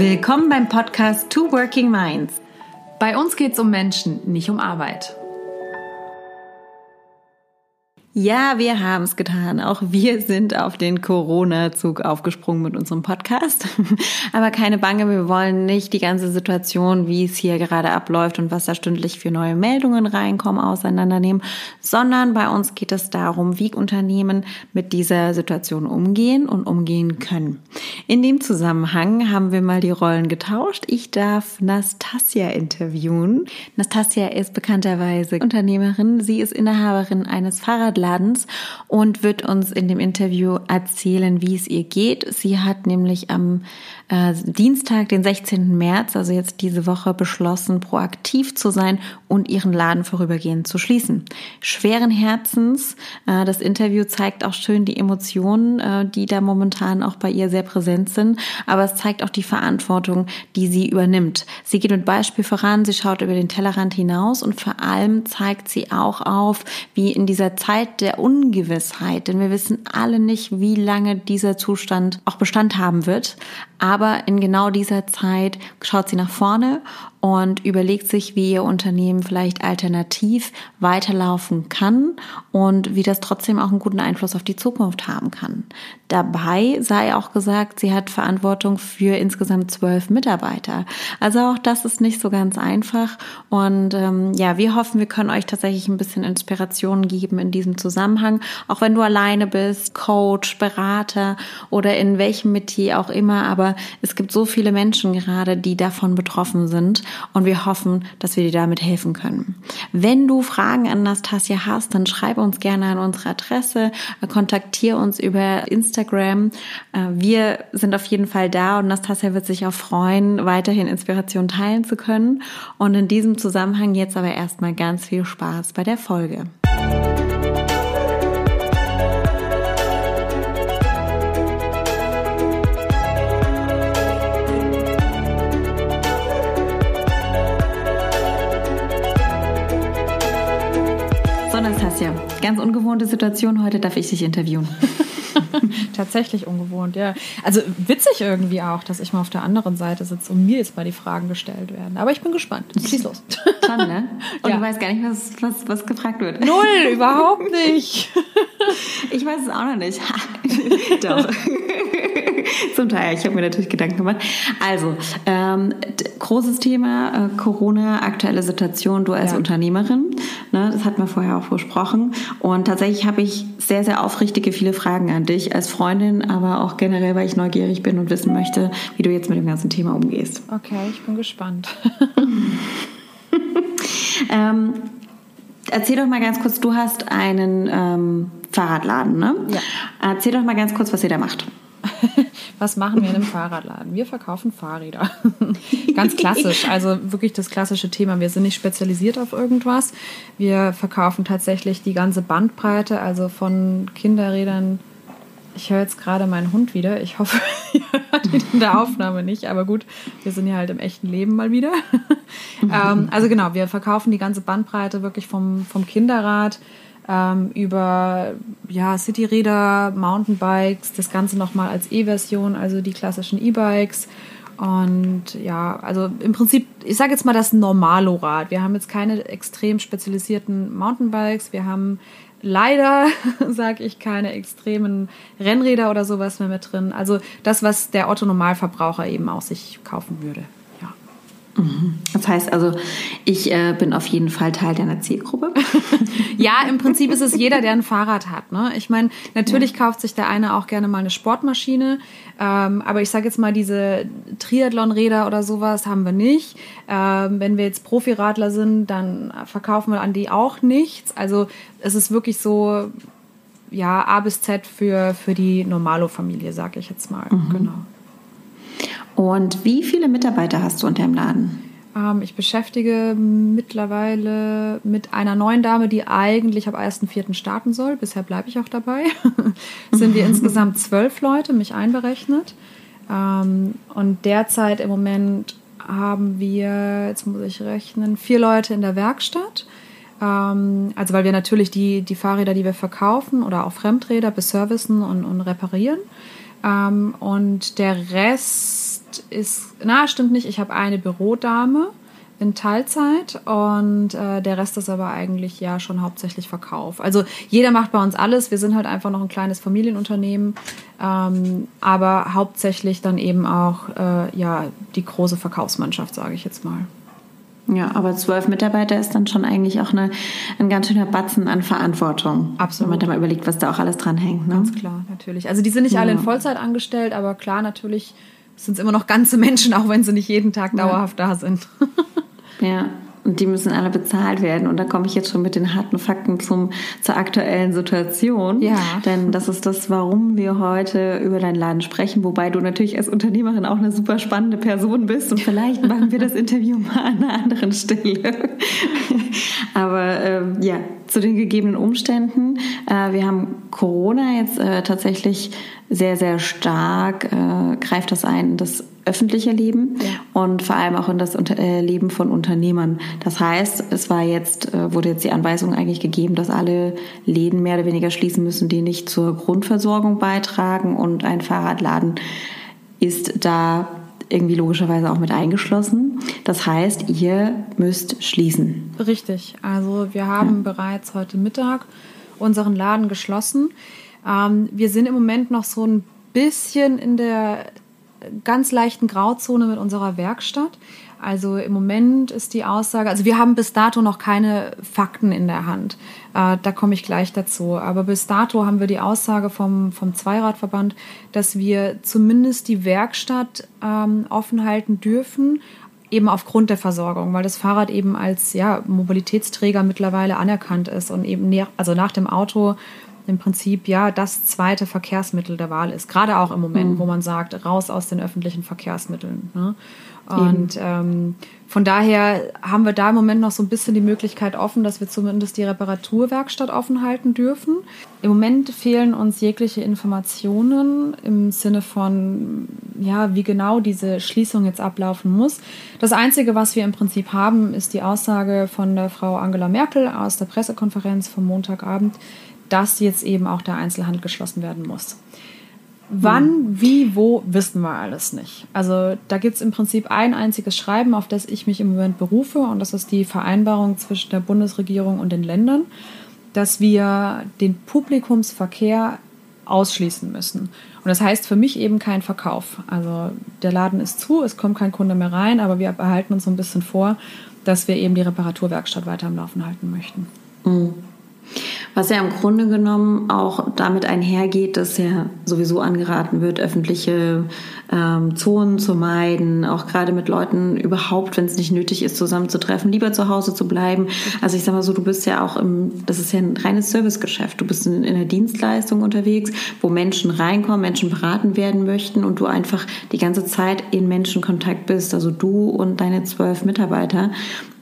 Willkommen beim Podcast Two Working Minds. Bei uns geht es um Menschen, nicht um Arbeit. Ja, wir haben es getan. Auch wir sind auf den Corona-Zug aufgesprungen mit unserem Podcast. Aber keine Bange, wir wollen nicht die ganze Situation, wie es hier gerade abläuft und was da stündlich für neue Meldungen reinkommen, auseinandernehmen, sondern bei uns geht es darum, wie Unternehmen mit dieser Situation umgehen und umgehen können. In dem Zusammenhang haben wir mal die Rollen getauscht. Ich darf Nastasia interviewen. Nastasia ist bekannterweise Unternehmerin. Sie ist Inhaberin eines Fahrradladens Ladens und wird uns in dem Interview erzählen, wie es ihr geht. Sie hat nämlich am äh, Dienstag, den 16. März, also jetzt diese Woche, beschlossen, proaktiv zu sein und ihren Laden vorübergehend zu schließen. Schweren Herzens. Äh, das Interview zeigt auch schön die Emotionen, äh, die da momentan auch bei ihr sehr präsent sind. Aber es zeigt auch die Verantwortung, die sie übernimmt. Sie geht mit Beispiel voran, sie schaut über den Tellerrand hinaus und vor allem zeigt sie auch auf, wie in dieser Zeit der Ungewissheit, denn wir wissen alle nicht, wie lange dieser Zustand auch Bestand haben wird. Aber in genau dieser Zeit schaut sie nach vorne und überlegt sich, wie ihr Unternehmen vielleicht alternativ weiterlaufen kann und wie das trotzdem auch einen guten Einfluss auf die Zukunft haben kann. Dabei sei auch gesagt, sie hat Verantwortung für insgesamt zwölf Mitarbeiter. Also auch das ist nicht so ganz einfach. Und ähm, ja, wir hoffen, wir können euch tatsächlich ein bisschen Inspiration geben in diesem Zusammenhang. Auch wenn du alleine bist, Coach, Berater oder in welchem Metier auch immer. Aber es gibt so viele Menschen gerade, die davon betroffen sind und wir hoffen, dass wir dir damit helfen können. Wenn du Fragen an Nastasia hast, dann schreibe uns gerne an unsere Adresse, kontaktiere uns über Instagram. Äh, wir sind auf jeden Fall da und Nastasia wird sich auch freuen, weiterhin Inspiration teilen zu können. Und in diesem Zusammenhang jetzt aber erstmal ganz viel Spaß bei der Folge. Anastasia, ganz ungewohnte Situation. Heute darf ich dich interviewen. Tatsächlich ungewohnt, ja. Also witzig irgendwie auch, dass ich mal auf der anderen Seite sitze und mir jetzt mal die Fragen gestellt werden. Aber ich bin gespannt. Schieß los. Schon, ne? Und ja. du weißt gar nicht, was, was, was gefragt wird. Null, überhaupt nicht. Ich weiß es auch noch nicht. Doch. Zum Teil. Ich habe mir natürlich Gedanken gemacht. Also, ähm, großes Thema, äh, Corona, aktuelle Situation, du als ja. Unternehmerin. Ne, das hatten wir vorher auch besprochen. Und tatsächlich habe ich sehr, sehr aufrichtige viele Fragen an dich als Freundin, aber auch generell, weil ich neugierig bin und wissen möchte, wie du jetzt mit dem ganzen Thema umgehst. Okay, ich bin gespannt. ähm, erzähl doch mal ganz kurz, du hast einen ähm, Fahrradladen, ne? Ja. Erzähl doch mal ganz kurz, was ihr da macht. Was machen wir in einem Fahrradladen? Wir verkaufen Fahrräder. Ganz klassisch, also wirklich das klassische Thema. Wir sind nicht spezialisiert auf irgendwas. Wir verkaufen tatsächlich die ganze Bandbreite, also von Kinderrädern. Ich höre jetzt gerade meinen Hund wieder. Ich hoffe, ihr hört ihn in der Aufnahme nicht. Aber gut, wir sind ja halt im echten Leben mal wieder. ähm, also genau, wir verkaufen die ganze Bandbreite wirklich vom, vom Kinderrad ähm, über ja, Cityräder, Mountainbikes, das Ganze nochmal als E-Version, also die klassischen E-Bikes. Und ja, also im Prinzip, ich sage jetzt mal das Normalo-Rad. Wir haben jetzt keine extrem spezialisierten Mountainbikes. Wir haben leider, sage ich, keine extremen Rennräder oder sowas mehr mit drin. Also das, was der Otto-Normalverbraucher eben auch sich kaufen würde. Das heißt also, ich äh, bin auf jeden Fall Teil deiner Zielgruppe. ja, im Prinzip ist es jeder, der ein Fahrrad hat. Ne? Ich meine, natürlich ja. kauft sich der eine auch gerne mal eine Sportmaschine, ähm, aber ich sage jetzt mal, diese Triathlon-Räder oder sowas haben wir nicht. Ähm, wenn wir jetzt Profiradler sind, dann verkaufen wir an die auch nichts. Also es ist wirklich so, ja, A bis Z für, für die Normalo-Familie, sage ich jetzt mal. Mhm. Genau. Und wie viele Mitarbeiter hast du unter dem Laden? Ähm, ich beschäftige mittlerweile mit einer neuen Dame, die eigentlich ab 1.4. starten soll. Bisher bleibe ich auch dabei. Sind wir insgesamt zwölf Leute, mich einberechnet. Ähm, und derzeit im Moment haben wir, jetzt muss ich rechnen, vier Leute in der Werkstatt. Ähm, also weil wir natürlich die, die Fahrräder, die wir verkaufen oder auch Fremdräder beservicen und, und reparieren. Ähm, und der Rest ist, na, stimmt nicht, ich habe eine Bürodame in Teilzeit und äh, der Rest ist aber eigentlich ja schon hauptsächlich Verkauf. Also jeder macht bei uns alles. Wir sind halt einfach noch ein kleines Familienunternehmen, ähm, aber hauptsächlich dann eben auch äh, ja die große Verkaufsmannschaft, sage ich jetzt mal. Ja, aber zwölf Mitarbeiter ist dann schon eigentlich auch eine, ein ganz schöner Batzen an Verantwortung. Absolut. Wenn man da mal überlegt, was da auch alles dran hängt. Ne? Ganz klar, natürlich. Also die sind nicht ja. alle in Vollzeit angestellt, aber klar, natürlich sind es immer noch ganze Menschen, auch wenn sie nicht jeden Tag dauerhaft ja. da sind. ja. Und die müssen alle bezahlt werden. Und da komme ich jetzt schon mit den harten Fakten zum, zur aktuellen Situation. Ja. Denn das ist das, warum wir heute über deinen Laden sprechen. Wobei du natürlich als Unternehmerin auch eine super spannende Person bist. Und vielleicht machen wir das Interview mal an einer anderen Stelle. Aber ähm, ja, zu den gegebenen Umständen. Äh, wir haben Corona jetzt äh, tatsächlich sehr, sehr stark, äh, greift das ein in das öffentliche Leben ja. und vor allem auch in das Leben von Unternehmern. Das heißt, es war jetzt, wurde jetzt die Anweisung eigentlich gegeben, dass alle Läden mehr oder weniger schließen müssen, die nicht zur Grundversorgung beitragen und ein Fahrradladen ist da irgendwie logischerweise auch mit eingeschlossen. Das heißt, ihr müsst schließen. Richtig. Also wir haben ja. bereits heute Mittag unseren Laden geschlossen. Ähm, wir sind im Moment noch so ein bisschen in der ganz leichten Grauzone mit unserer Werkstatt. Also im Moment ist die Aussage, also wir haben bis dato noch keine Fakten in der Hand. Äh, da komme ich gleich dazu. Aber bis dato haben wir die Aussage vom, vom Zweiradverband, dass wir zumindest die Werkstatt ähm, offen halten dürfen, eben aufgrund der Versorgung, weil das Fahrrad eben als ja, Mobilitätsträger mittlerweile anerkannt ist und eben also nach dem Auto im Prinzip ja das zweite Verkehrsmittel der Wahl ist. Gerade auch im Moment, mhm. wo man sagt, raus aus den öffentlichen Verkehrsmitteln. Ne? Und ähm, von daher haben wir da im Moment noch so ein bisschen die Möglichkeit offen, dass wir zumindest die Reparaturwerkstatt offen halten dürfen. Im Moment fehlen uns jegliche Informationen im Sinne von, ja, wie genau diese Schließung jetzt ablaufen muss. Das Einzige, was wir im Prinzip haben, ist die Aussage von der Frau Angela Merkel aus der Pressekonferenz vom Montagabend, dass jetzt eben auch der Einzelhandel geschlossen werden muss. Wann, hm. wie, wo, wissen wir alles nicht. Also da gibt es im Prinzip ein einziges Schreiben, auf das ich mich im Moment berufe, und das ist die Vereinbarung zwischen der Bundesregierung und den Ländern, dass wir den Publikumsverkehr ausschließen müssen. Und das heißt für mich eben kein Verkauf. Also der Laden ist zu, es kommt kein Kunde mehr rein, aber wir behalten uns so ein bisschen vor, dass wir eben die Reparaturwerkstatt weiter am Laufen halten möchten. Mhm. Was ja im Grunde genommen auch damit einhergeht, dass ja sowieso angeraten wird, öffentliche ähm, Zonen zu meiden, auch gerade mit Leuten überhaupt, wenn es nicht nötig ist, zusammenzutreffen, lieber zu Hause zu bleiben. Also ich sag mal so, du bist ja auch im, das ist ja ein reines Servicegeschäft. Du bist in, in einer Dienstleistung unterwegs, wo Menschen reinkommen, Menschen beraten werden möchten und du einfach die ganze Zeit in Menschenkontakt bist. Also du und deine zwölf Mitarbeiter.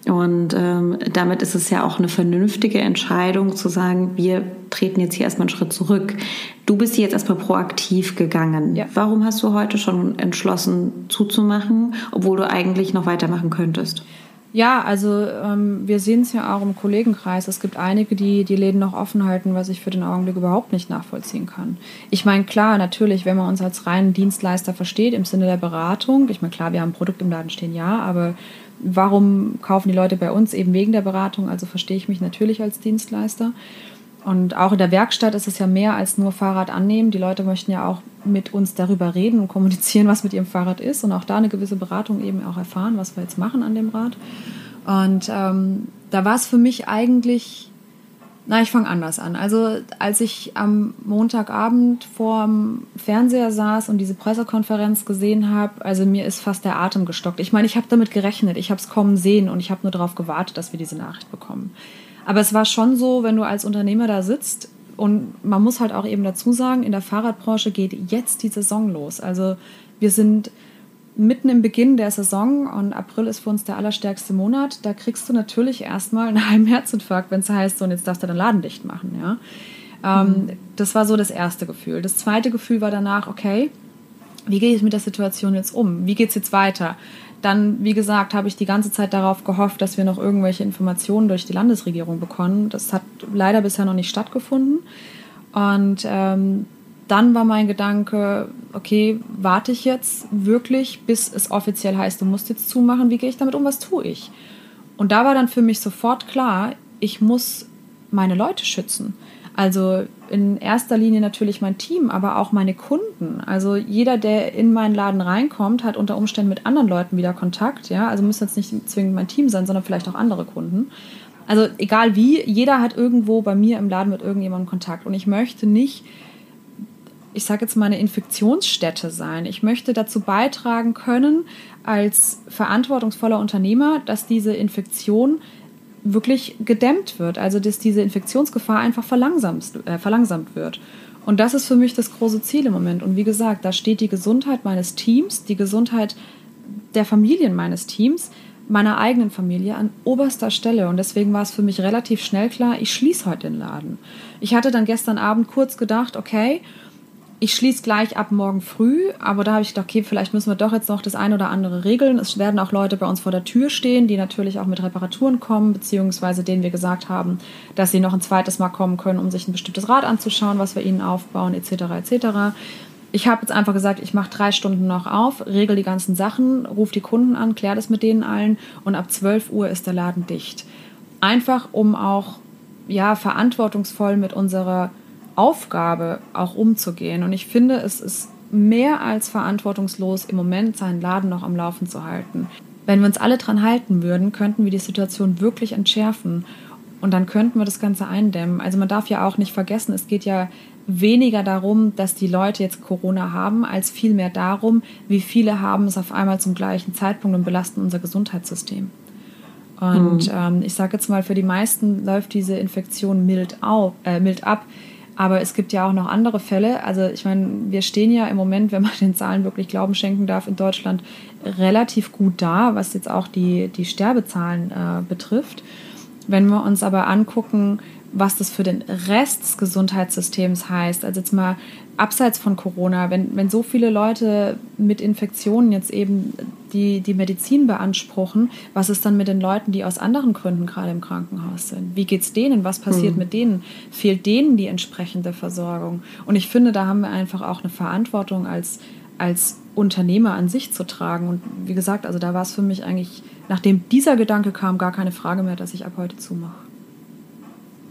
Und ähm, damit ist es ja auch eine vernünftige Entscheidung zu sagen, wir treten jetzt hier erstmal einen Schritt zurück. Du bist hier jetzt erstmal proaktiv gegangen. Ja. Warum hast du heute schon entschlossen zuzumachen, obwohl du eigentlich noch weitermachen könntest? Ja, also ähm, wir sehen es ja auch im Kollegenkreis. Es gibt einige, die die Läden noch offen halten, was ich für den Augenblick überhaupt nicht nachvollziehen kann. Ich meine, klar, natürlich, wenn man uns als reinen Dienstleister versteht, im Sinne der Beratung, ich meine, klar, wir haben ein Produkt im Laden stehen, ja, aber warum kaufen die Leute bei uns? Eben wegen der Beratung. Also verstehe ich mich natürlich als Dienstleister. Und auch in der Werkstatt ist es ja mehr als nur Fahrrad annehmen. Die Leute möchten ja auch mit uns darüber reden und kommunizieren, was mit ihrem Fahrrad ist und auch da eine gewisse Beratung eben auch erfahren, was wir jetzt machen an dem Rad. Und ähm, da war es für mich eigentlich na, ich fange anders an. Also als ich am Montagabend vorm Fernseher saß und diese Pressekonferenz gesehen habe, also mir ist fast der Atem gestockt. Ich meine, ich habe damit gerechnet, ich habe es kommen sehen und ich habe nur darauf gewartet, dass wir diese Nachricht bekommen. Aber es war schon so, wenn du als Unternehmer da sitzt und man muss halt auch eben dazu sagen, in der Fahrradbranche geht jetzt die Saison los. Also wir sind mitten im Beginn der Saison und April ist für uns der allerstärkste Monat, da kriegst du natürlich erstmal einen halben Herzinfarkt, wenn es heißt, so, und jetzt darfst du deinen Laden dicht machen. Ja? Ähm, mhm. Das war so das erste Gefühl. Das zweite Gefühl war danach, okay, wie gehe ich mit der Situation jetzt um? Wie geht es jetzt weiter? Dann, wie gesagt, habe ich die ganze Zeit darauf gehofft, dass wir noch irgendwelche Informationen durch die Landesregierung bekommen. Das hat leider bisher noch nicht stattgefunden. Und ähm, dann war mein Gedanke, okay, warte ich jetzt wirklich, bis es offiziell heißt, du musst jetzt zumachen, wie gehe ich damit um, was tue ich? Und da war dann für mich sofort klar, ich muss meine Leute schützen. Also in erster Linie natürlich mein Team, aber auch meine Kunden. Also jeder, der in meinen Laden reinkommt, hat unter Umständen mit anderen Leuten wieder Kontakt. Ja, also muss jetzt nicht zwingend mein Team sein, sondern vielleicht auch andere Kunden. Also egal wie, jeder hat irgendwo bei mir im Laden mit irgendjemandem Kontakt. Und ich möchte nicht, ich sage jetzt mal, eine Infektionsstätte sein. Ich möchte dazu beitragen können, als verantwortungsvoller Unternehmer, dass diese Infektion wirklich gedämmt wird, also dass diese Infektionsgefahr einfach verlangsamt, äh, verlangsamt wird. Und das ist für mich das große Ziel im Moment. Und wie gesagt, da steht die Gesundheit meines Teams, die Gesundheit der Familien meines Teams, meiner eigenen Familie an oberster Stelle. Und deswegen war es für mich relativ schnell klar, ich schließe heute den Laden. Ich hatte dann gestern Abend kurz gedacht, okay, ich schließe gleich ab morgen früh, aber da habe ich gedacht, okay, vielleicht müssen wir doch jetzt noch das eine oder andere regeln. Es werden auch Leute bei uns vor der Tür stehen, die natürlich auch mit Reparaturen kommen, beziehungsweise denen wir gesagt haben, dass sie noch ein zweites Mal kommen können, um sich ein bestimmtes Rad anzuschauen, was wir ihnen aufbauen, etc. etc. Ich habe jetzt einfach gesagt, ich mache drei Stunden noch auf, regel die ganzen Sachen, rufe die Kunden an, kläre das mit denen allen und ab 12 Uhr ist der Laden dicht. Einfach um auch ja, verantwortungsvoll mit unserer Aufgabe auch umzugehen. Und ich finde, es ist mehr als verantwortungslos, im Moment seinen Laden noch am Laufen zu halten. Wenn wir uns alle dran halten würden, könnten wir die Situation wirklich entschärfen. Und dann könnten wir das Ganze eindämmen. Also man darf ja auch nicht vergessen, es geht ja weniger darum, dass die Leute jetzt Corona haben, als vielmehr darum, wie viele haben es auf einmal zum gleichen Zeitpunkt und belasten unser Gesundheitssystem. Und mhm. ähm, ich sage jetzt mal, für die meisten läuft diese Infektion mild, auf, äh, mild ab. Aber es gibt ja auch noch andere Fälle. Also ich meine, wir stehen ja im Moment, wenn man den Zahlen wirklich Glauben schenken darf, in Deutschland relativ gut da, was jetzt auch die, die Sterbezahlen äh, betrifft. Wenn wir uns aber angucken, was das für den Rest des Gesundheitssystems heißt. Also jetzt mal abseits von Corona, wenn, wenn so viele Leute mit Infektionen jetzt eben die, die Medizin beanspruchen, was ist dann mit den Leuten, die aus anderen Gründen gerade im Krankenhaus sind? Wie geht es denen? Was passiert mhm. mit denen? Fehlt denen die entsprechende Versorgung? Und ich finde, da haben wir einfach auch eine Verantwortung als, als Unternehmer an sich zu tragen. Und wie gesagt, also da war es für mich eigentlich, nachdem dieser Gedanke kam, gar keine Frage mehr, dass ich ab heute zumache.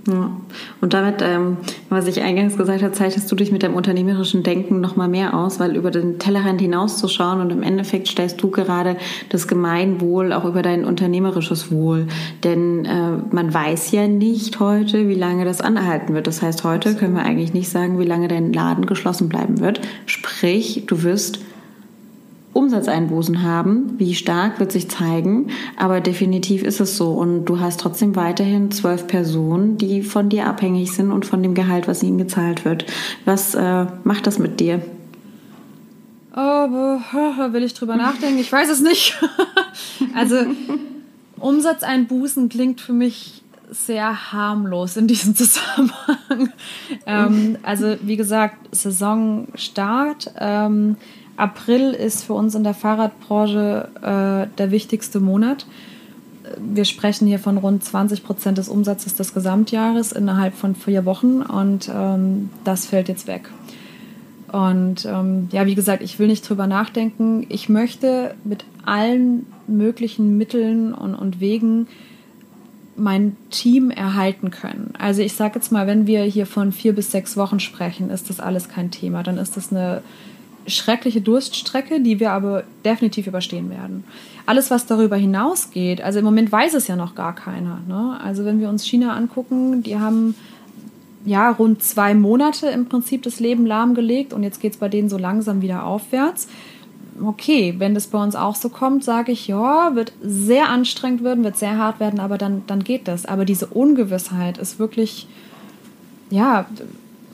Ja. Und damit, ähm, was ich eingangs gesagt habe, zeichnest du dich mit deinem unternehmerischen Denken noch mal mehr aus, weil über den Tellerrand hinauszuschauen und im Endeffekt stellst du gerade das Gemeinwohl auch über dein unternehmerisches Wohl. Denn äh, man weiß ja nicht heute, wie lange das anhalten wird. Das heißt, heute können wir eigentlich nicht sagen, wie lange dein Laden geschlossen bleiben wird. Sprich, du wirst Umsatzeinbußen haben. Wie stark wird sich zeigen, aber definitiv ist es so. Und du hast trotzdem weiterhin zwölf Personen, die von dir abhängig sind und von dem Gehalt, was ihnen gezahlt wird. Was äh, macht das mit dir? Oh, will ich drüber nachdenken? Ich weiß es nicht. also Umsatzeinbußen klingt für mich sehr harmlos in diesem Zusammenhang. ähm, also wie gesagt, Saisonstart. Ähm, April ist für uns in der Fahrradbranche äh, der wichtigste Monat. Wir sprechen hier von rund 20 Prozent des Umsatzes des Gesamtjahres innerhalb von vier Wochen und ähm, das fällt jetzt weg. Und ähm, ja, wie gesagt, ich will nicht drüber nachdenken. Ich möchte mit allen möglichen Mitteln und, und Wegen mein Team erhalten können. Also ich sage jetzt mal, wenn wir hier von vier bis sechs Wochen sprechen, ist das alles kein Thema. Dann ist das eine schreckliche Durststrecke, die wir aber definitiv überstehen werden. Alles, was darüber hinausgeht, also im Moment weiß es ja noch gar keiner. Ne? Also wenn wir uns China angucken, die haben ja rund zwei Monate im Prinzip das Leben lahmgelegt und jetzt geht es bei denen so langsam wieder aufwärts. Okay, wenn das bei uns auch so kommt, sage ich, ja, wird sehr anstrengend werden, wird sehr hart werden, aber dann, dann geht das. Aber diese Ungewissheit ist wirklich, ja,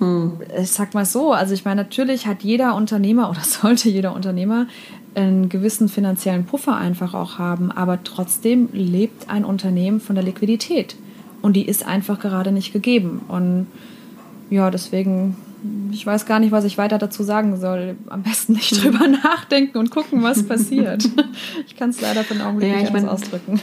hm. Ich sag mal so, also ich meine, natürlich hat jeder Unternehmer oder sollte jeder Unternehmer einen gewissen finanziellen Puffer einfach auch haben, aber trotzdem lebt ein Unternehmen von der Liquidität und die ist einfach gerade nicht gegeben. Und ja, deswegen, ich weiß gar nicht, was ich weiter dazu sagen soll. Am besten nicht hm. drüber nachdenken und gucken, was passiert. ich kann es leider für den Augenblick ja, nicht mein, ausdrücken.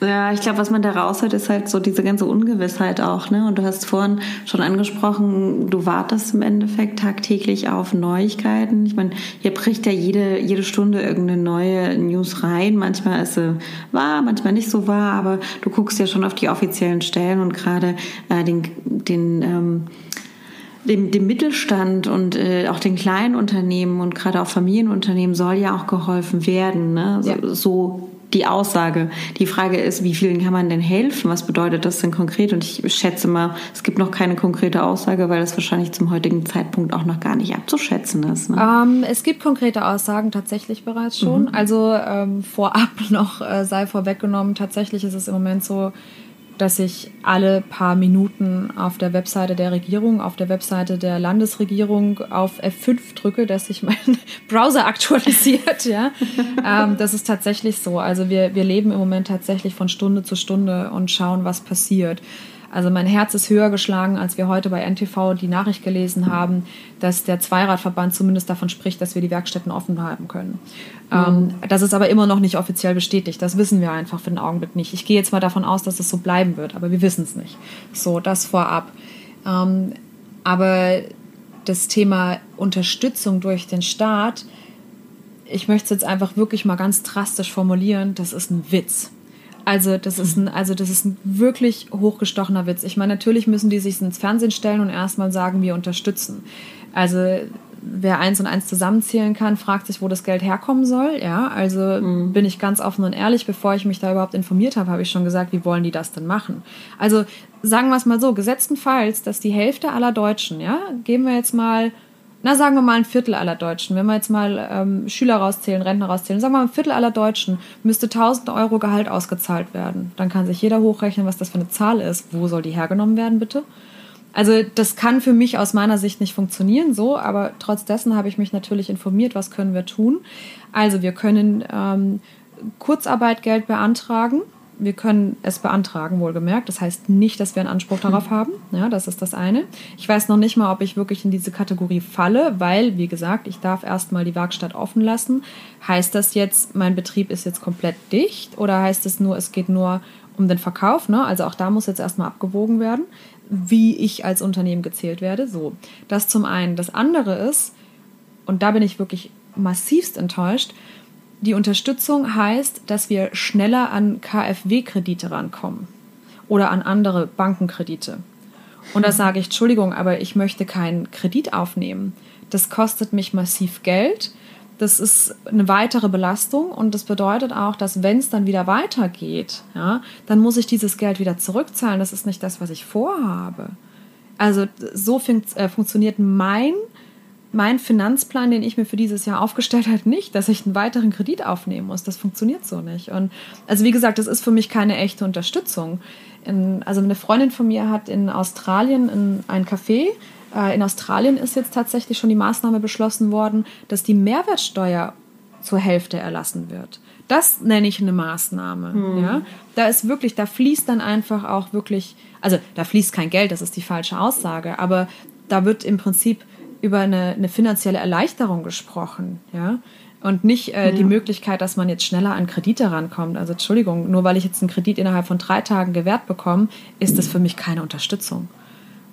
Ja, ich glaube, was man da raushört, ist halt so diese ganze Ungewissheit auch. Ne? Und du hast vorhin schon angesprochen, du wartest im Endeffekt tagtäglich auf Neuigkeiten. Ich meine, hier bricht ja jede, jede Stunde irgendeine neue News rein. Manchmal ist sie wahr, manchmal nicht so wahr, aber du guckst ja schon auf die offiziellen Stellen und gerade äh, den, den ähm, dem, dem Mittelstand und äh, auch den kleinen Unternehmen und gerade auch Familienunternehmen soll ja auch geholfen werden. Ne? So, ja. so die Aussage. Die Frage ist, wie vielen kann man denn helfen? Was bedeutet das denn konkret? Und ich schätze mal, es gibt noch keine konkrete Aussage, weil das wahrscheinlich zum heutigen Zeitpunkt auch noch gar nicht abzuschätzen ist. Ne? Ähm, es gibt konkrete Aussagen tatsächlich bereits schon. Mhm. Also ähm, vorab noch äh, sei vorweggenommen, tatsächlich ist es im Moment so, dass ich alle paar Minuten auf der Webseite der Regierung, auf der Webseite der Landesregierung auf F5 drücke, dass sich mein Browser aktualisiert. Ja, ähm, das ist tatsächlich so. Also wir, wir leben im Moment tatsächlich von Stunde zu Stunde und schauen, was passiert. Also mein Herz ist höher geschlagen, als wir heute bei NTV die Nachricht gelesen haben, dass der Zweiradverband zumindest davon spricht, dass wir die Werkstätten offen haben können. Mhm. Ähm, das ist aber immer noch nicht offiziell bestätigt. Das wissen wir einfach für den Augenblick nicht. Ich gehe jetzt mal davon aus, dass es so bleiben wird, aber wir wissen es nicht. So, das vorab. Ähm, aber das Thema Unterstützung durch den Staat, ich möchte es jetzt einfach wirklich mal ganz drastisch formulieren, das ist ein Witz. Also das ist ein, also das ist ein wirklich hochgestochener Witz. Ich meine, natürlich müssen die sich ins Fernsehen stellen und erstmal sagen, wir unterstützen. Also wer eins und eins zusammenzählen kann, fragt sich, wo das Geld herkommen soll. Ja, also mhm. bin ich ganz offen und ehrlich, bevor ich mich da überhaupt informiert habe, habe ich schon gesagt, wie wollen die das denn machen? Also sagen wir es mal so, gesetztenfalls, dass die Hälfte aller Deutschen, ja, geben wir jetzt mal na sagen wir mal ein Viertel aller Deutschen, wenn wir jetzt mal ähm, Schüler rauszählen, Rentner rauszählen, sagen wir mal ein Viertel aller Deutschen müsste 1000 Euro Gehalt ausgezahlt werden. Dann kann sich jeder hochrechnen, was das für eine Zahl ist. Wo soll die hergenommen werden, bitte? Also das kann für mich aus meiner Sicht nicht funktionieren so, aber trotz dessen habe ich mich natürlich informiert, was können wir tun. Also wir können ähm, Kurzarbeitgeld beantragen wir können es beantragen, wohlgemerkt. Das heißt nicht, dass wir einen Anspruch darauf hm. haben. Ja, das ist das eine. Ich weiß noch nicht mal, ob ich wirklich in diese Kategorie falle, weil, wie gesagt, ich darf erstmal die Werkstatt offen lassen. Heißt das jetzt, mein Betrieb ist jetzt komplett dicht oder heißt es nur, es geht nur um den Verkauf? Ne? Also auch da muss jetzt erstmal abgewogen werden, wie ich als Unternehmen gezählt werde. So, das zum einen. Das andere ist, und da bin ich wirklich massivst enttäuscht, die Unterstützung heißt, dass wir schneller an KfW-Kredite rankommen oder an andere Bankenkredite. Und da sage ich, Entschuldigung, aber ich möchte keinen Kredit aufnehmen. Das kostet mich massiv Geld. Das ist eine weitere Belastung und das bedeutet auch, dass wenn es dann wieder weitergeht, ja, dann muss ich dieses Geld wieder zurückzahlen. Das ist nicht das, was ich vorhabe. Also so fun äh, funktioniert mein mein Finanzplan, den ich mir für dieses Jahr aufgestellt habe, nicht, dass ich einen weiteren Kredit aufnehmen muss. Das funktioniert so nicht. Und also wie gesagt, das ist für mich keine echte Unterstützung. In, also eine Freundin von mir hat in Australien in ein Café. Äh, in Australien ist jetzt tatsächlich schon die Maßnahme beschlossen worden, dass die Mehrwertsteuer zur Hälfte erlassen wird. Das nenne ich eine Maßnahme. Hm. Ja? Da ist wirklich, da fließt dann einfach auch wirklich, also da fließt kein Geld, das ist die falsche Aussage, aber da wird im Prinzip über eine, eine finanzielle Erleichterung gesprochen, ja. Und nicht äh, ja. die Möglichkeit, dass man jetzt schneller an Kredite rankommt. Also Entschuldigung, nur weil ich jetzt einen Kredit innerhalb von drei Tagen gewährt bekomme, ist das für mich keine Unterstützung.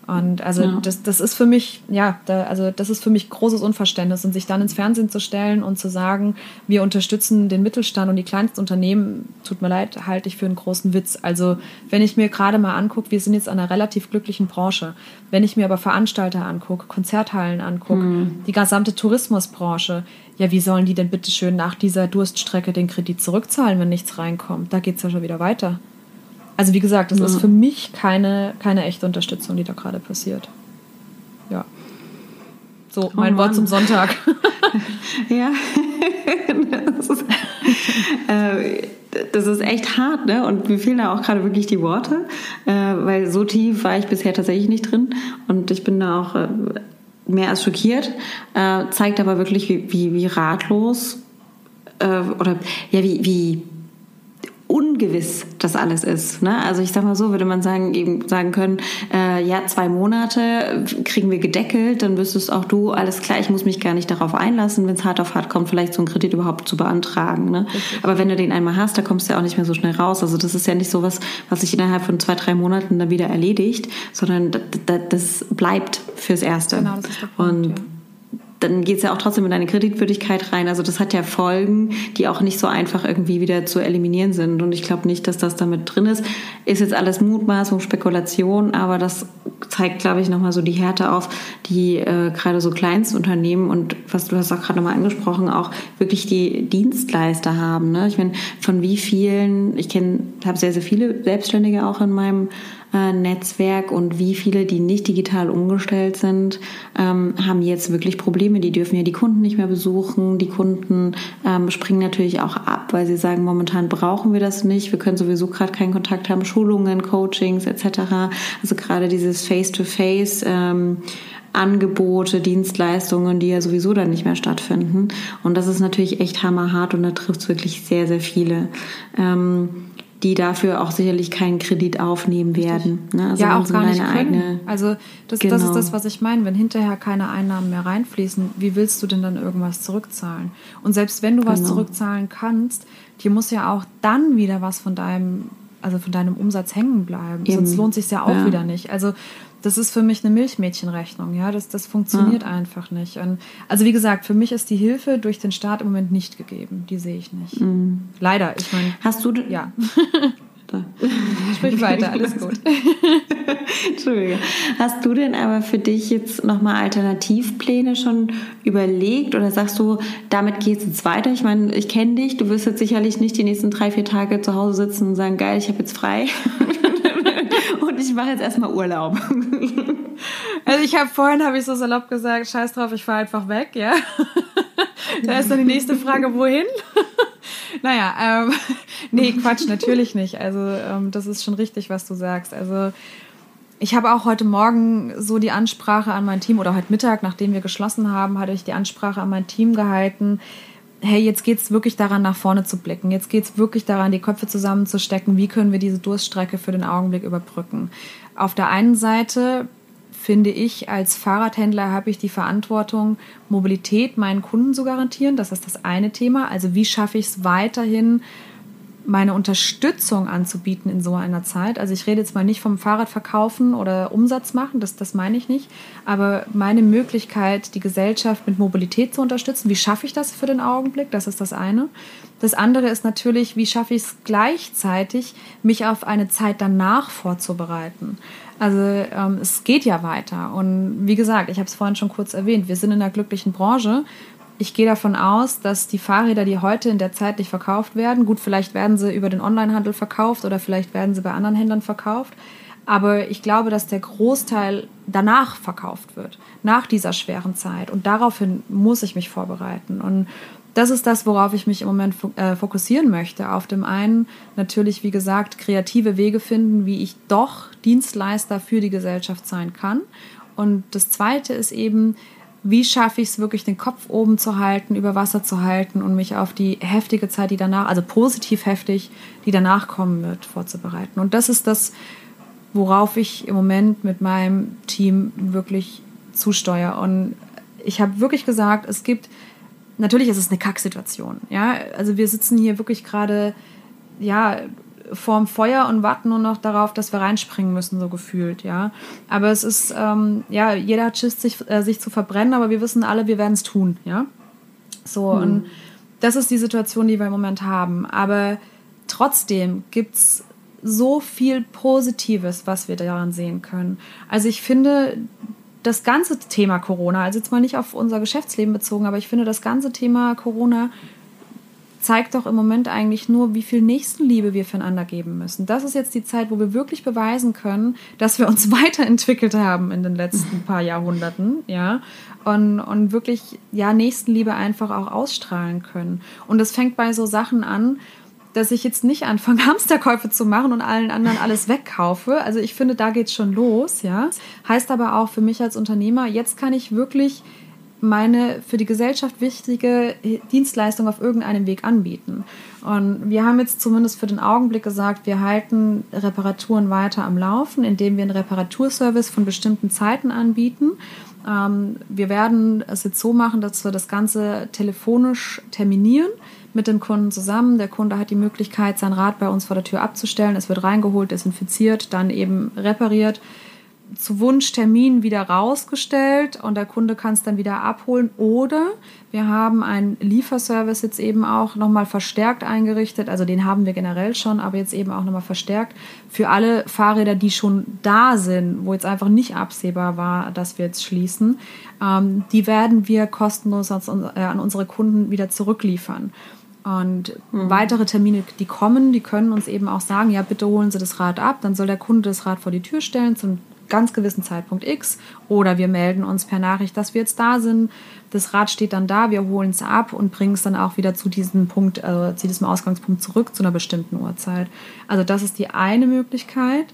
Und also ja. das, das ist für mich, ja, da, also das ist für mich großes Unverständnis. Und sich dann ins Fernsehen zu stellen und zu sagen, wir unterstützen den Mittelstand und die kleinsten Unternehmen, tut mir leid, halte ich für einen großen Witz. Also wenn ich mir gerade mal angucke, wir sind jetzt an einer relativ glücklichen Branche. Wenn ich mir aber Veranstalter angucke, Konzerthallen angucke, mhm. die gesamte Tourismusbranche, ja, wie sollen die denn bitte schön nach dieser Durststrecke den Kredit zurückzahlen, wenn nichts reinkommt? Da geht es ja schon wieder weiter. Also wie gesagt, das ja. ist für mich keine, keine echte Unterstützung, die da gerade passiert. Ja. So, mein oh Wort zum Sonntag. ja. das, ist, äh, das ist echt hart, ne? Und mir fehlen da auch gerade wirklich die Worte, äh, weil so tief war ich bisher tatsächlich nicht drin. Und ich bin da auch äh, mehr als schockiert. Äh, zeigt aber wirklich, wie, wie, wie ratlos äh, oder ja, wie, wie ungewiss das alles ist. Ne? Also ich sag mal so, würde man sagen, eben sagen können, äh, ja, zwei Monate kriegen wir gedeckelt, dann wüsstest auch du, alles klar, ich muss mich gar nicht darauf einlassen, wenn es hart auf hart kommt, vielleicht so einen Kredit überhaupt zu beantragen. Ne? Aber wenn du den einmal hast, da kommst du ja auch nicht mehr so schnell raus. Also das ist ja nicht so was, was sich innerhalb von zwei, drei Monaten dann wieder erledigt, sondern das bleibt fürs Erste. Genau, das ist der Punkt, Und ja dann geht es ja auch trotzdem in deine Kreditwürdigkeit rein. Also das hat ja Folgen, die auch nicht so einfach irgendwie wieder zu eliminieren sind. Und ich glaube nicht, dass das damit drin ist. Ist jetzt alles Mutmaßung, Spekulation, aber das zeigt, glaube ich, nochmal so die Härte auf, die äh, gerade so Kleinstunternehmen und was du hast auch gerade nochmal angesprochen, auch wirklich die Dienstleister haben. Ne? Ich meine, von wie vielen, ich kenne, habe sehr, sehr viele Selbstständige auch in meinem Netzwerk und wie viele, die nicht digital umgestellt sind, ähm, haben jetzt wirklich Probleme. Die dürfen ja die Kunden nicht mehr besuchen. Die Kunden ähm, springen natürlich auch ab, weil sie sagen, momentan brauchen wir das nicht. Wir können sowieso gerade keinen Kontakt haben. Schulungen, Coachings etc. Also gerade dieses Face-to-Face. -face, ähm, Angebote, Dienstleistungen, die ja sowieso dann nicht mehr stattfinden. Und das ist natürlich echt hammerhart und da trifft es wirklich sehr, sehr viele. Ähm, die dafür auch sicherlich keinen Kredit aufnehmen werden. Ne? Also ja, auch gar nicht können. Eigene, also das, genau. das ist genau. das, was ich meine. Wenn hinterher keine Einnahmen mehr reinfließen, wie willst du denn dann irgendwas zurückzahlen? Und selbst wenn du genau. was zurückzahlen kannst, dir muss ja auch dann wieder was von deinem also von deinem Umsatz hängen bleiben. Eben. Sonst lohnt sich ja auch ja. wieder nicht. Also das ist für mich eine Milchmädchenrechnung, ja, das, das funktioniert ja. einfach nicht. Und also wie gesagt, für mich ist die Hilfe durch den Staat im Moment nicht gegeben, die sehe ich nicht. Mhm. Leider, ich meine. Hast du ja. Sprich weiter, alles gut. Entschuldige. Hast du denn aber für dich jetzt nochmal Alternativpläne schon überlegt oder sagst du, damit geht es jetzt weiter? Ich meine, ich kenne dich, du wirst jetzt sicherlich nicht die nächsten drei, vier Tage zu Hause sitzen und sagen, geil, ich habe jetzt frei und ich mache jetzt erstmal Urlaub. Also ich habe vorhin, habe ich so salopp gesagt, scheiß drauf, ich fahre einfach weg, ja. Da ist dann die nächste Frage, wohin? Naja, ähm, nee, Quatsch, natürlich nicht. Also ähm, das ist schon richtig, was du sagst. Also ich habe auch heute Morgen so die Ansprache an mein Team oder heute Mittag, nachdem wir geschlossen haben, hatte ich die Ansprache an mein Team gehalten hey, jetzt geht es wirklich daran, nach vorne zu blicken. Jetzt geht es wirklich daran, die Köpfe zusammenzustecken. Wie können wir diese Durststrecke für den Augenblick überbrücken? Auf der einen Seite finde ich, als Fahrradhändler habe ich die Verantwortung, Mobilität meinen Kunden zu garantieren. Das ist das eine Thema. Also wie schaffe ich es weiterhin, meine Unterstützung anzubieten in so einer Zeit. Also ich rede jetzt mal nicht vom Fahrradverkaufen oder Umsatz machen, das, das meine ich nicht, aber meine Möglichkeit, die Gesellschaft mit Mobilität zu unterstützen, wie schaffe ich das für den Augenblick? Das ist das eine. Das andere ist natürlich, wie schaffe ich es gleichzeitig, mich auf eine Zeit danach vorzubereiten. Also ähm, es geht ja weiter. Und wie gesagt, ich habe es vorhin schon kurz erwähnt, wir sind in einer glücklichen Branche ich gehe davon aus, dass die Fahrräder, die heute in der Zeit nicht verkauft werden, gut, vielleicht werden sie über den Onlinehandel verkauft oder vielleicht werden sie bei anderen Händlern verkauft, aber ich glaube, dass der Großteil danach verkauft wird, nach dieser schweren Zeit. Und daraufhin muss ich mich vorbereiten. Und das ist das, worauf ich mich im Moment äh, fokussieren möchte. Auf dem einen natürlich, wie gesagt, kreative Wege finden, wie ich doch Dienstleister für die Gesellschaft sein kann. Und das zweite ist eben, wie schaffe ich es wirklich, den Kopf oben zu halten, über Wasser zu halten und mich auf die heftige Zeit, die danach, also positiv heftig, die danach kommen wird, vorzubereiten. Und das ist das, worauf ich im Moment mit meinem Team wirklich zusteuere. Und ich habe wirklich gesagt, es gibt, natürlich ist es eine Kacksituation. Ja, also wir sitzen hier wirklich gerade, ja, vorm Feuer und warten nur noch darauf, dass wir reinspringen müssen, so gefühlt, ja. Aber es ist, ähm, ja, jeder hat Schiss, sich, äh, sich zu verbrennen, aber wir wissen alle, wir werden es tun, ja. So, hm. und das ist die Situation, die wir im Moment haben. Aber trotzdem gibt es so viel Positives, was wir daran sehen können. Also ich finde, das ganze Thema Corona, also jetzt mal nicht auf unser Geschäftsleben bezogen, aber ich finde, das ganze Thema Corona zeigt doch im Moment eigentlich nur, wie viel Nächstenliebe wir füreinander geben müssen. Das ist jetzt die Zeit, wo wir wirklich beweisen können, dass wir uns weiterentwickelt haben in den letzten paar Jahrhunderten, ja, und, und wirklich, ja, Nächstenliebe einfach auch ausstrahlen können. Und das fängt bei so Sachen an, dass ich jetzt nicht anfange, Hamsterkäufe zu machen und allen anderen alles wegkaufe. Also ich finde, da geht es schon los, ja. Heißt aber auch für mich als Unternehmer, jetzt kann ich wirklich meine für die Gesellschaft wichtige Dienstleistung auf irgendeinem Weg anbieten. Und wir haben jetzt zumindest für den Augenblick gesagt, wir halten Reparaturen weiter am Laufen, indem wir einen Reparaturservice von bestimmten Zeiten anbieten. Ähm, wir werden es jetzt so machen, dass wir das Ganze telefonisch terminieren mit dem Kunden zusammen. Der Kunde hat die Möglichkeit, sein Rad bei uns vor der Tür abzustellen. Es wird reingeholt, desinfiziert, dann eben repariert zu Wunschtermin wieder rausgestellt und der Kunde kann es dann wieder abholen. Oder wir haben einen Lieferservice jetzt eben auch nochmal verstärkt eingerichtet. Also den haben wir generell schon, aber jetzt eben auch nochmal verstärkt für alle Fahrräder, die schon da sind, wo jetzt einfach nicht absehbar war, dass wir jetzt schließen. Ähm, die werden wir kostenlos an, äh, an unsere Kunden wieder zurückliefern. Und mhm. weitere Termine, die kommen, die können uns eben auch sagen, ja, bitte holen Sie das Rad ab. Dann soll der Kunde das Rad vor die Tür stellen zum ganz gewissen Zeitpunkt X oder wir melden uns per Nachricht, dass wir jetzt da sind. Das Rad steht dann da, wir holen es ab und bringen es dann auch wieder zu diesem Punkt, also zu diesem Ausgangspunkt zurück zu einer bestimmten Uhrzeit. Also das ist die eine Möglichkeit.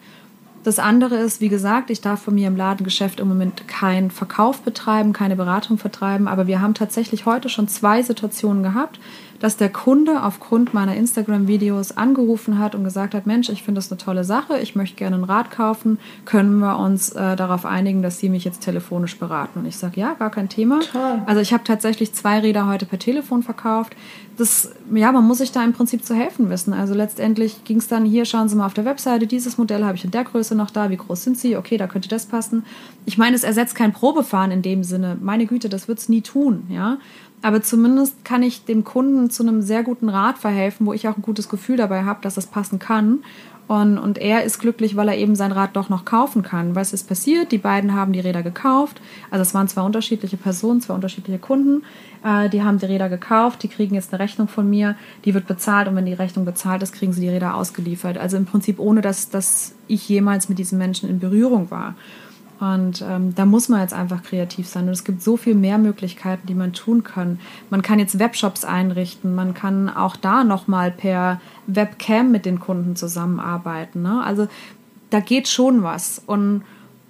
Das andere ist, wie gesagt, ich darf von mir im Ladengeschäft im Moment keinen Verkauf betreiben, keine Beratung vertreiben, aber wir haben tatsächlich heute schon zwei Situationen gehabt, dass der Kunde aufgrund meiner Instagram-Videos angerufen hat und gesagt hat, Mensch, ich finde das eine tolle Sache, ich möchte gerne ein Rad kaufen, können wir uns äh, darauf einigen, dass Sie mich jetzt telefonisch beraten? Und ich sage, ja, gar kein Thema. Toll. Also ich habe tatsächlich zwei Räder heute per Telefon verkauft. Das, ja, man muss sich da im Prinzip zu helfen wissen. Also letztendlich ging es dann, hier schauen Sie mal auf der Webseite, dieses Modell habe ich in der Größe noch da, wie groß sind Sie? Okay, da könnte das passen. Ich meine, es ersetzt kein Probefahren in dem Sinne. Meine Güte, das wird es nie tun, ja. Aber zumindest kann ich dem Kunden zu einem sehr guten Rat verhelfen, wo ich auch ein gutes Gefühl dabei habe, dass das passen kann. Und, und er ist glücklich, weil er eben sein Rad doch noch kaufen kann. Was ist passiert? Die beiden haben die Räder gekauft. Also es waren zwei unterschiedliche Personen, zwei unterschiedliche Kunden. Äh, die haben die Räder gekauft, die kriegen jetzt eine Rechnung von mir, die wird bezahlt und wenn die Rechnung bezahlt ist, kriegen sie die Räder ausgeliefert. Also im Prinzip ohne, dass, dass ich jemals mit diesen Menschen in Berührung war. Und ähm, da muss man jetzt einfach kreativ sein. Und es gibt so viel mehr Möglichkeiten, die man tun kann. Man kann jetzt Webshops einrichten. Man kann auch da nochmal per Webcam mit den Kunden zusammenarbeiten. Ne? Also da geht schon was. Und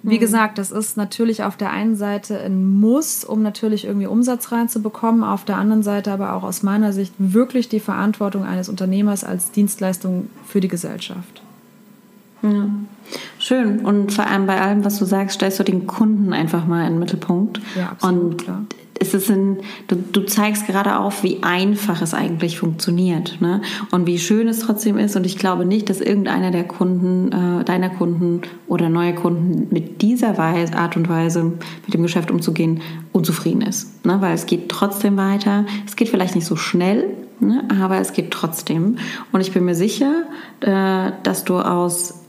wie mhm. gesagt, das ist natürlich auf der einen Seite ein Muss, um natürlich irgendwie Umsatz reinzubekommen, auf der anderen Seite aber auch aus meiner Sicht wirklich die Verantwortung eines Unternehmers als Dienstleistung für die Gesellschaft. Ja. Schön. Und vor allem bei allem, was du sagst, stellst du den Kunden einfach mal in den Mittelpunkt. Ja, absolut, und klar. Es ist ein, du, du, zeigst gerade auf, wie einfach es eigentlich funktioniert ne? und wie schön es trotzdem ist. Und ich glaube nicht, dass irgendeiner der Kunden, äh, deiner Kunden oder neue Kunden mit dieser Weise, Art und Weise mit dem Geschäft umzugehen, unzufrieden ist. Ne? Weil es geht trotzdem weiter. Es geht vielleicht nicht so schnell, ne? aber es geht trotzdem. Und ich bin mir sicher, äh, dass du aus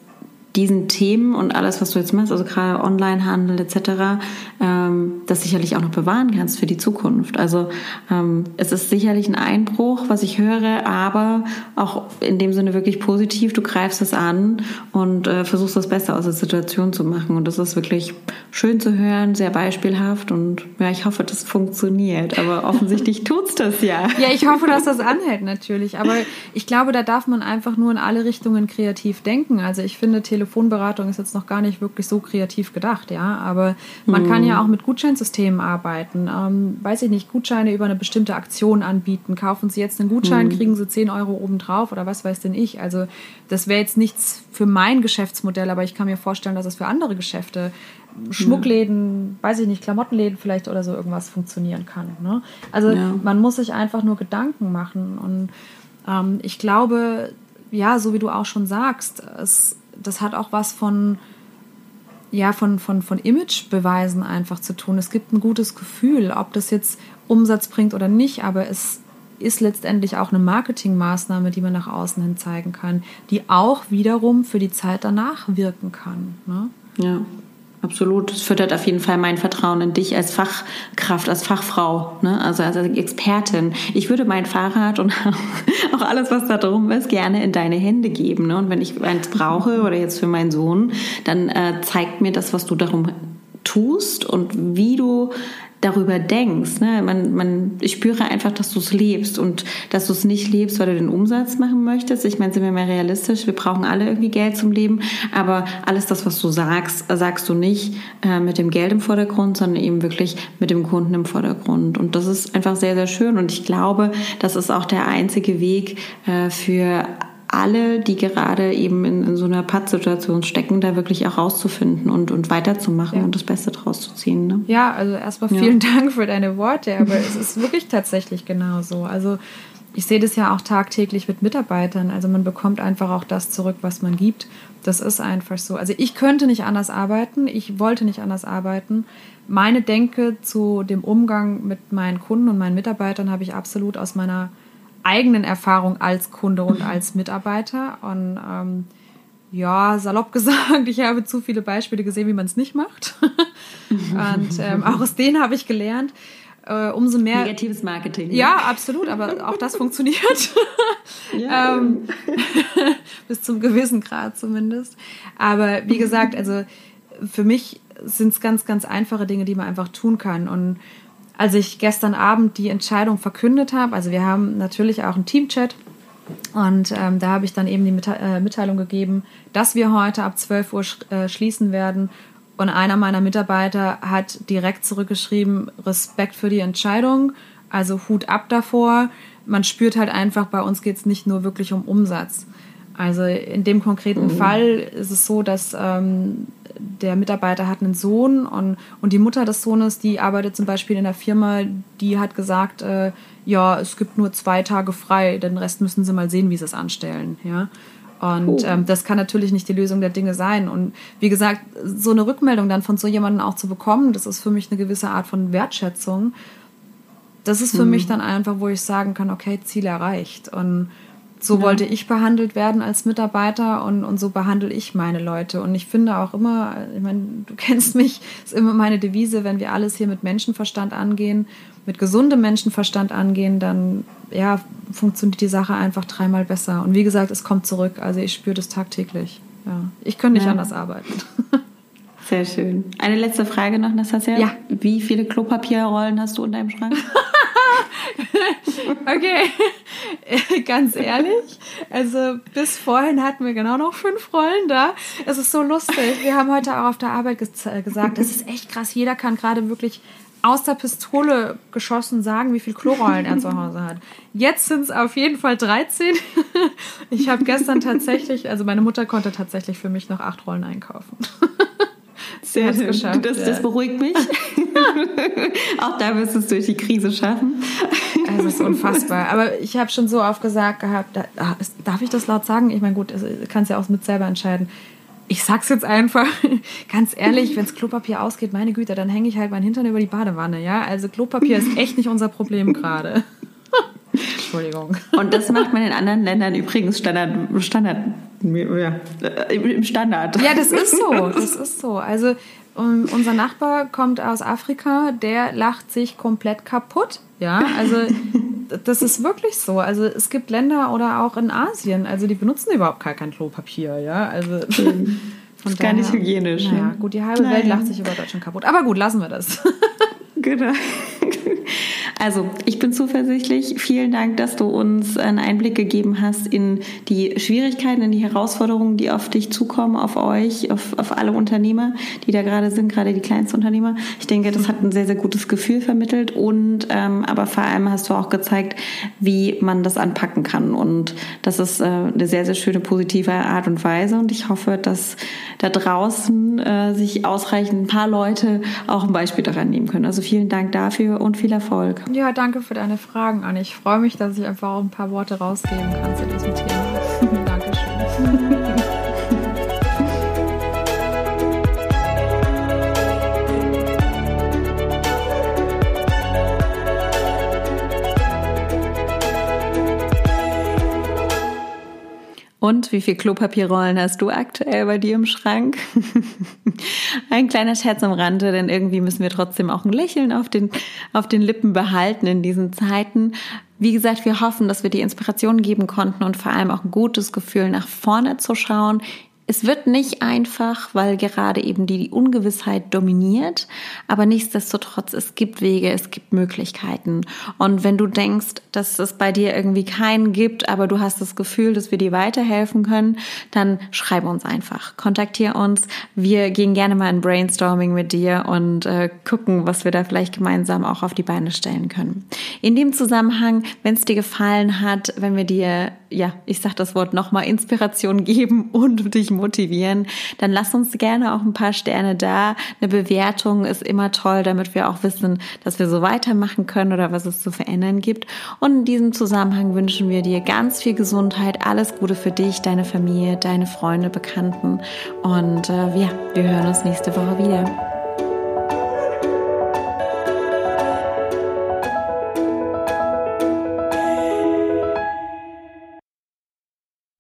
diesen Themen und alles, was du jetzt machst, also gerade Onlinehandel etc., ähm, das sicherlich auch noch bewahren kannst für die Zukunft. Also ähm, es ist sicherlich ein Einbruch, was ich höre, aber auch in dem Sinne wirklich positiv. Du greifst es an und äh, versuchst das Beste aus der Situation zu machen. Und das ist wirklich schön zu hören, sehr beispielhaft und ja, ich hoffe, das funktioniert. Aber offensichtlich tut's das ja. Ja, ich hoffe, dass das anhält natürlich. Aber ich glaube, da darf man einfach nur in alle Richtungen kreativ denken. Also ich finde, Tele Telefonberatung ist jetzt noch gar nicht wirklich so kreativ gedacht, ja. Aber man mhm. kann ja auch mit Gutscheinsystemen arbeiten. Ähm, weiß ich nicht, Gutscheine über eine bestimmte Aktion anbieten. Kaufen Sie jetzt einen Gutschein, mhm. kriegen Sie 10 Euro obendrauf oder was weiß denn ich. Also das wäre jetzt nichts für mein Geschäftsmodell, aber ich kann mir vorstellen, dass es für andere Geschäfte Schmuckläden, ja. weiß ich nicht, Klamottenläden vielleicht oder so irgendwas funktionieren kann. Ne? Also ja. man muss sich einfach nur Gedanken machen. Und ähm, ich glaube, ja, so wie du auch schon sagst, es das hat auch was von, ja, von, von, von Imagebeweisen einfach zu tun. Es gibt ein gutes Gefühl, ob das jetzt Umsatz bringt oder nicht, aber es ist letztendlich auch eine Marketingmaßnahme, die man nach außen hin zeigen kann, die auch wiederum für die Zeit danach wirken kann. Ne? Ja. Absolut. Es füttert auf jeden Fall mein Vertrauen in dich als Fachkraft, als Fachfrau, ne? also als Expertin. Ich würde mein Fahrrad und auch alles, was da drum ist, gerne in deine Hände geben. Ne? Und wenn ich eins brauche oder jetzt für meinen Sohn, dann äh, zeigt mir das, was du darum tust und wie du darüber denkst. Ne? Man, man, ich spüre einfach, dass du es lebst und dass du es nicht lebst, weil du den Umsatz machen möchtest. Ich meine, sind wir mal realistisch, wir brauchen alle irgendwie Geld zum Leben, aber alles das, was du sagst, sagst du nicht äh, mit dem Geld im Vordergrund, sondern eben wirklich mit dem Kunden im Vordergrund. Und das ist einfach sehr, sehr schön und ich glaube, das ist auch der einzige Weg äh, für alle, die gerade eben in, in so einer Pattsituation stecken, da wirklich auch rauszufinden und, und weiterzumachen ja. und das Beste draus zu ziehen. Ne? Ja, also erstmal vielen ja. Dank für deine Worte, aber es ist wirklich tatsächlich genau so. Also ich sehe das ja auch tagtäglich mit Mitarbeitern. Also man bekommt einfach auch das zurück, was man gibt. Das ist einfach so. Also ich könnte nicht anders arbeiten, ich wollte nicht anders arbeiten. Meine Denke zu dem Umgang mit meinen Kunden und meinen Mitarbeitern habe ich absolut aus meiner eigenen Erfahrung als Kunde und als Mitarbeiter. Und ähm, ja, salopp gesagt, ich habe zu viele Beispiele gesehen, wie man es nicht macht. und ähm, auch aus denen habe ich gelernt. Äh, umso mehr. Negatives Marketing. Ja, absolut, aber auch das funktioniert. Ja. ähm, bis zum gewissen Grad zumindest. Aber wie gesagt, also für mich sind es ganz, ganz einfache Dinge, die man einfach tun kann. Und als ich gestern Abend die Entscheidung verkündet habe, also wir haben natürlich auch einen Teamchat und ähm, da habe ich dann eben die äh, Mitteilung gegeben, dass wir heute ab 12 Uhr sch äh, schließen werden. Und einer meiner Mitarbeiter hat direkt zurückgeschrieben, Respekt für die Entscheidung, also Hut ab davor. Man spürt halt einfach, bei uns geht es nicht nur wirklich um Umsatz. Also in dem konkreten mhm. Fall ist es so, dass ähm, der Mitarbeiter hat einen Sohn und, und die Mutter des Sohnes, die arbeitet zum Beispiel in der Firma, die hat gesagt, äh, ja, es gibt nur zwei Tage frei, den Rest müssen sie mal sehen, wie sie es anstellen. Ja? Und ähm, das kann natürlich nicht die Lösung der Dinge sein. Und wie gesagt, so eine Rückmeldung dann von so jemandem auch zu bekommen, das ist für mich eine gewisse Art von Wertschätzung. Das ist für mhm. mich dann einfach, wo ich sagen kann, okay, Ziel erreicht. Und so ja. wollte ich behandelt werden als Mitarbeiter und, und so behandle ich meine Leute. Und ich finde auch immer, ich meine, du kennst mich, ist immer meine Devise, wenn wir alles hier mit Menschenverstand angehen, mit gesundem Menschenverstand angehen, dann ja, funktioniert die Sache einfach dreimal besser. Und wie gesagt, es kommt zurück. Also ich spüre das tagtäglich. Ja. Ich könnte nicht ja. anders arbeiten. Sehr schön. Eine letzte Frage noch, Nastasia. Ja. Wie viele Klopapierrollen hast du in deinem Schrank? okay, ganz ehrlich, also bis vorhin hatten wir genau noch fünf Rollen da. Es ist so lustig. Wir haben heute auch auf der Arbeit gesagt, das ist echt krass. Jeder kann gerade wirklich aus der Pistole geschossen sagen, wie viel Klorollen er zu Hause hat. Jetzt sind es auf jeden Fall 13. Ich habe gestern tatsächlich, also meine Mutter konnte tatsächlich für mich noch acht Rollen einkaufen. Sehr schön. Geschafft, das, das beruhigt mich. Auch da wirst du es durch die Krise schaffen. Es ist unfassbar. Aber ich habe schon so oft gesagt gehabt, da, darf ich das laut sagen? Ich meine, gut, du kannst ja auch mit selber entscheiden. Ich sag's jetzt einfach, ganz ehrlich, wenns Klopapier ausgeht, meine Güte, dann hänge ich halt mein Hintern über die Badewanne, ja? Also Klopapier ist echt nicht unser Problem gerade. Entschuldigung. Und das macht man in anderen Ländern übrigens Standard, Standard, ja, im Standard. Ja, das ist so. Das ist so. Also um, unser Nachbar kommt aus Afrika, der lacht sich komplett kaputt. Ja, also das ist wirklich so. Also es gibt Länder oder auch in Asien, also die benutzen überhaupt gar kein Klopapier. Ja, also von ist gar nicht hygienisch. Naja, ne? gut, die halbe Nein. Welt lacht sich über Deutschland kaputt. Aber gut, lassen wir das. Genau. Also, ich bin zuversichtlich. Vielen Dank, dass du uns einen Einblick gegeben hast in die Schwierigkeiten, in die Herausforderungen, die auf dich zukommen, auf euch, auf, auf alle Unternehmer, die da gerade sind, gerade die Kleinstunternehmer. Ich denke, das hat ein sehr, sehr gutes Gefühl vermittelt und ähm, aber vor allem hast du auch gezeigt, wie man das anpacken kann. Und das ist äh, eine sehr, sehr schöne, positive Art und Weise. Und ich hoffe, dass da draußen äh, sich ausreichend ein paar Leute auch ein Beispiel daran nehmen können. Also vielen Dank dafür und viel Erfolg. Ja, danke für deine Fragen, Anne. Ich freue mich, dass ich einfach auch ein paar Worte rausgeben kann zu diesem Thema. Und wie viel Klopapierrollen hast du aktuell bei dir im Schrank? ein kleiner Scherz am Rande, denn irgendwie müssen wir trotzdem auch ein Lächeln auf den, auf den Lippen behalten in diesen Zeiten. Wie gesagt, wir hoffen, dass wir die Inspiration geben konnten und vor allem auch ein gutes Gefühl nach vorne zu schauen, es wird nicht einfach, weil gerade eben die, die Ungewissheit dominiert, aber nichtsdestotrotz, es gibt Wege, es gibt Möglichkeiten. Und wenn du denkst, dass es bei dir irgendwie keinen gibt, aber du hast das Gefühl, dass wir dir weiterhelfen können, dann schreib uns einfach, kontaktiere uns. Wir gehen gerne mal in Brainstorming mit dir und äh, gucken, was wir da vielleicht gemeinsam auch auf die Beine stellen können. In dem Zusammenhang, wenn es dir gefallen hat, wenn wir dir, ja, ich sag das Wort nochmal, Inspiration geben und dich motivieren, dann lass uns gerne auch ein paar Sterne da. Eine Bewertung ist immer toll, damit wir auch wissen, dass wir so weitermachen können oder was es zu verändern gibt. Und in diesem Zusammenhang wünschen wir dir ganz viel Gesundheit, alles Gute für dich, deine Familie, deine Freunde, Bekannten. Und äh, ja, wir hören uns nächste Woche wieder.